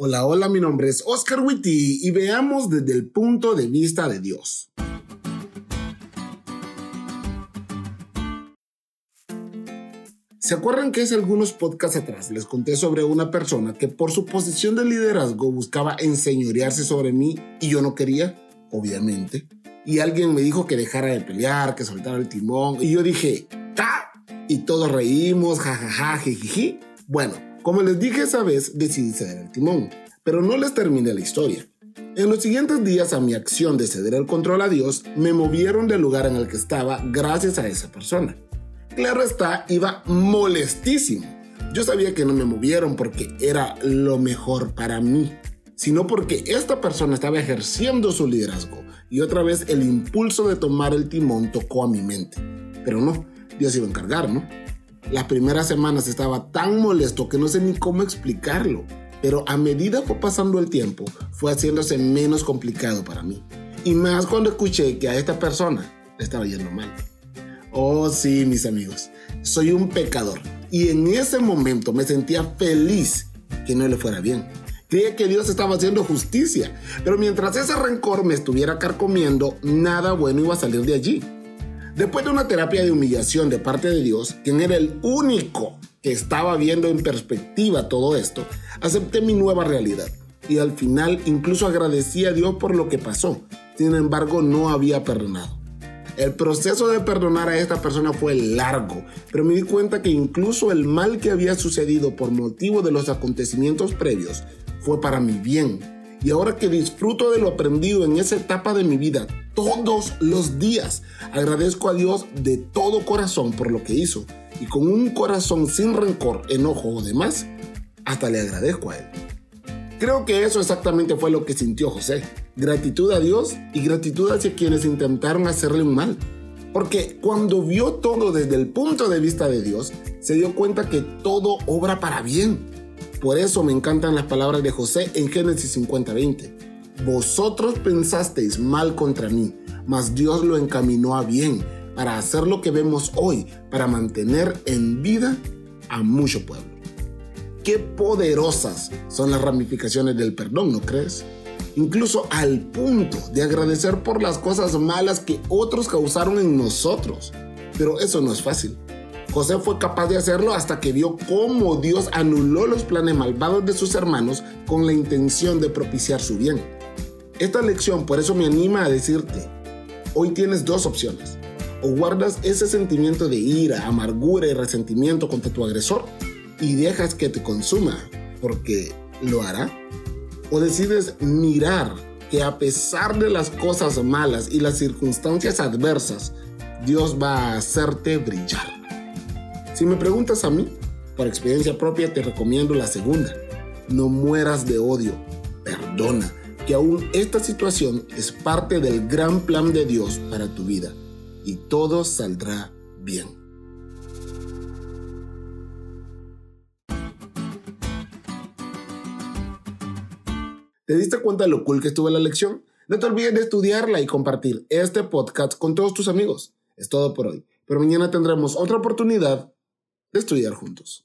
Hola, hola, mi nombre es Oscar Witty y veamos desde el punto de vista de Dios. ¿Se acuerdan que hace algunos podcasts atrás les conté sobre una persona que por su posición de liderazgo buscaba enseñorearse sobre mí y yo no quería? Obviamente. Y alguien me dijo que dejara de pelear, que soltara el timón. Y yo dije, ¡ta! Y todos reímos, jajaja, jijiji. Bueno, como les dije esa vez, decidí ceder el timón, pero no les terminé la historia. En los siguientes días a mi acción de ceder el control a Dios, me movieron del lugar en el que estaba gracias a esa persona. Claro está, iba molestísimo. Yo sabía que no me movieron porque era lo mejor para mí, sino porque esta persona estaba ejerciendo su liderazgo y otra vez el impulso de tomar el timón tocó a mi mente. Pero no, Dios iba a encargar, ¿no? Las primeras semanas estaba tan molesto que no sé ni cómo explicarlo, pero a medida fue pasando el tiempo, fue haciéndose menos complicado para mí. Y más cuando escuché que a esta persona le estaba yendo mal. Oh sí, mis amigos, soy un pecador y en ese momento me sentía feliz que no le fuera bien. Creía que Dios estaba haciendo justicia, pero mientras ese rencor me estuviera carcomiendo, nada bueno iba a salir de allí. Después de una terapia de humillación de parte de Dios, quien era el único que estaba viendo en perspectiva todo esto, acepté mi nueva realidad y al final incluso agradecí a Dios por lo que pasó. Sin embargo, no había perdonado. El proceso de perdonar a esta persona fue largo, pero me di cuenta que incluso el mal que había sucedido por motivo de los acontecimientos previos fue para mi bien y ahora que disfruto de lo aprendido en esa etapa de mi vida todos los días, agradezco a Dios de todo corazón por lo que hizo. Y con un corazón sin rencor, enojo o demás, hasta le agradezco a Él. Creo que eso exactamente fue lo que sintió José. Gratitud a Dios y gratitud hacia quienes intentaron hacerle un mal. Porque cuando vio todo desde el punto de vista de Dios, se dio cuenta que todo obra para bien por eso me encantan las palabras de José en Génesis 50:20. Vosotros pensasteis mal contra mí, mas Dios lo encaminó a bien para hacer lo que vemos hoy, para mantener en vida a mucho pueblo. Qué poderosas son las ramificaciones del perdón, ¿no crees? Incluso al punto de agradecer por las cosas malas que otros causaron en nosotros. Pero eso no es fácil. José fue capaz de hacerlo hasta que vio cómo Dios anuló los planes malvados de sus hermanos con la intención de propiciar su bien. Esta lección por eso me anima a decirte, hoy tienes dos opciones. O guardas ese sentimiento de ira, amargura y resentimiento contra tu agresor y dejas que te consuma, porque lo hará. O decides mirar que a pesar de las cosas malas y las circunstancias adversas, Dios va a hacerte brillar. Si me preguntas a mí, por experiencia propia te recomiendo la segunda. No mueras de odio, perdona, que aún esta situación es parte del gran plan de Dios para tu vida y todo saldrá bien. ¿Te diste cuenta de lo cool que estuvo la lección? No te olvides de estudiarla y compartir este podcast con todos tus amigos. Es todo por hoy, pero mañana tendremos otra oportunidad estudiar juntos.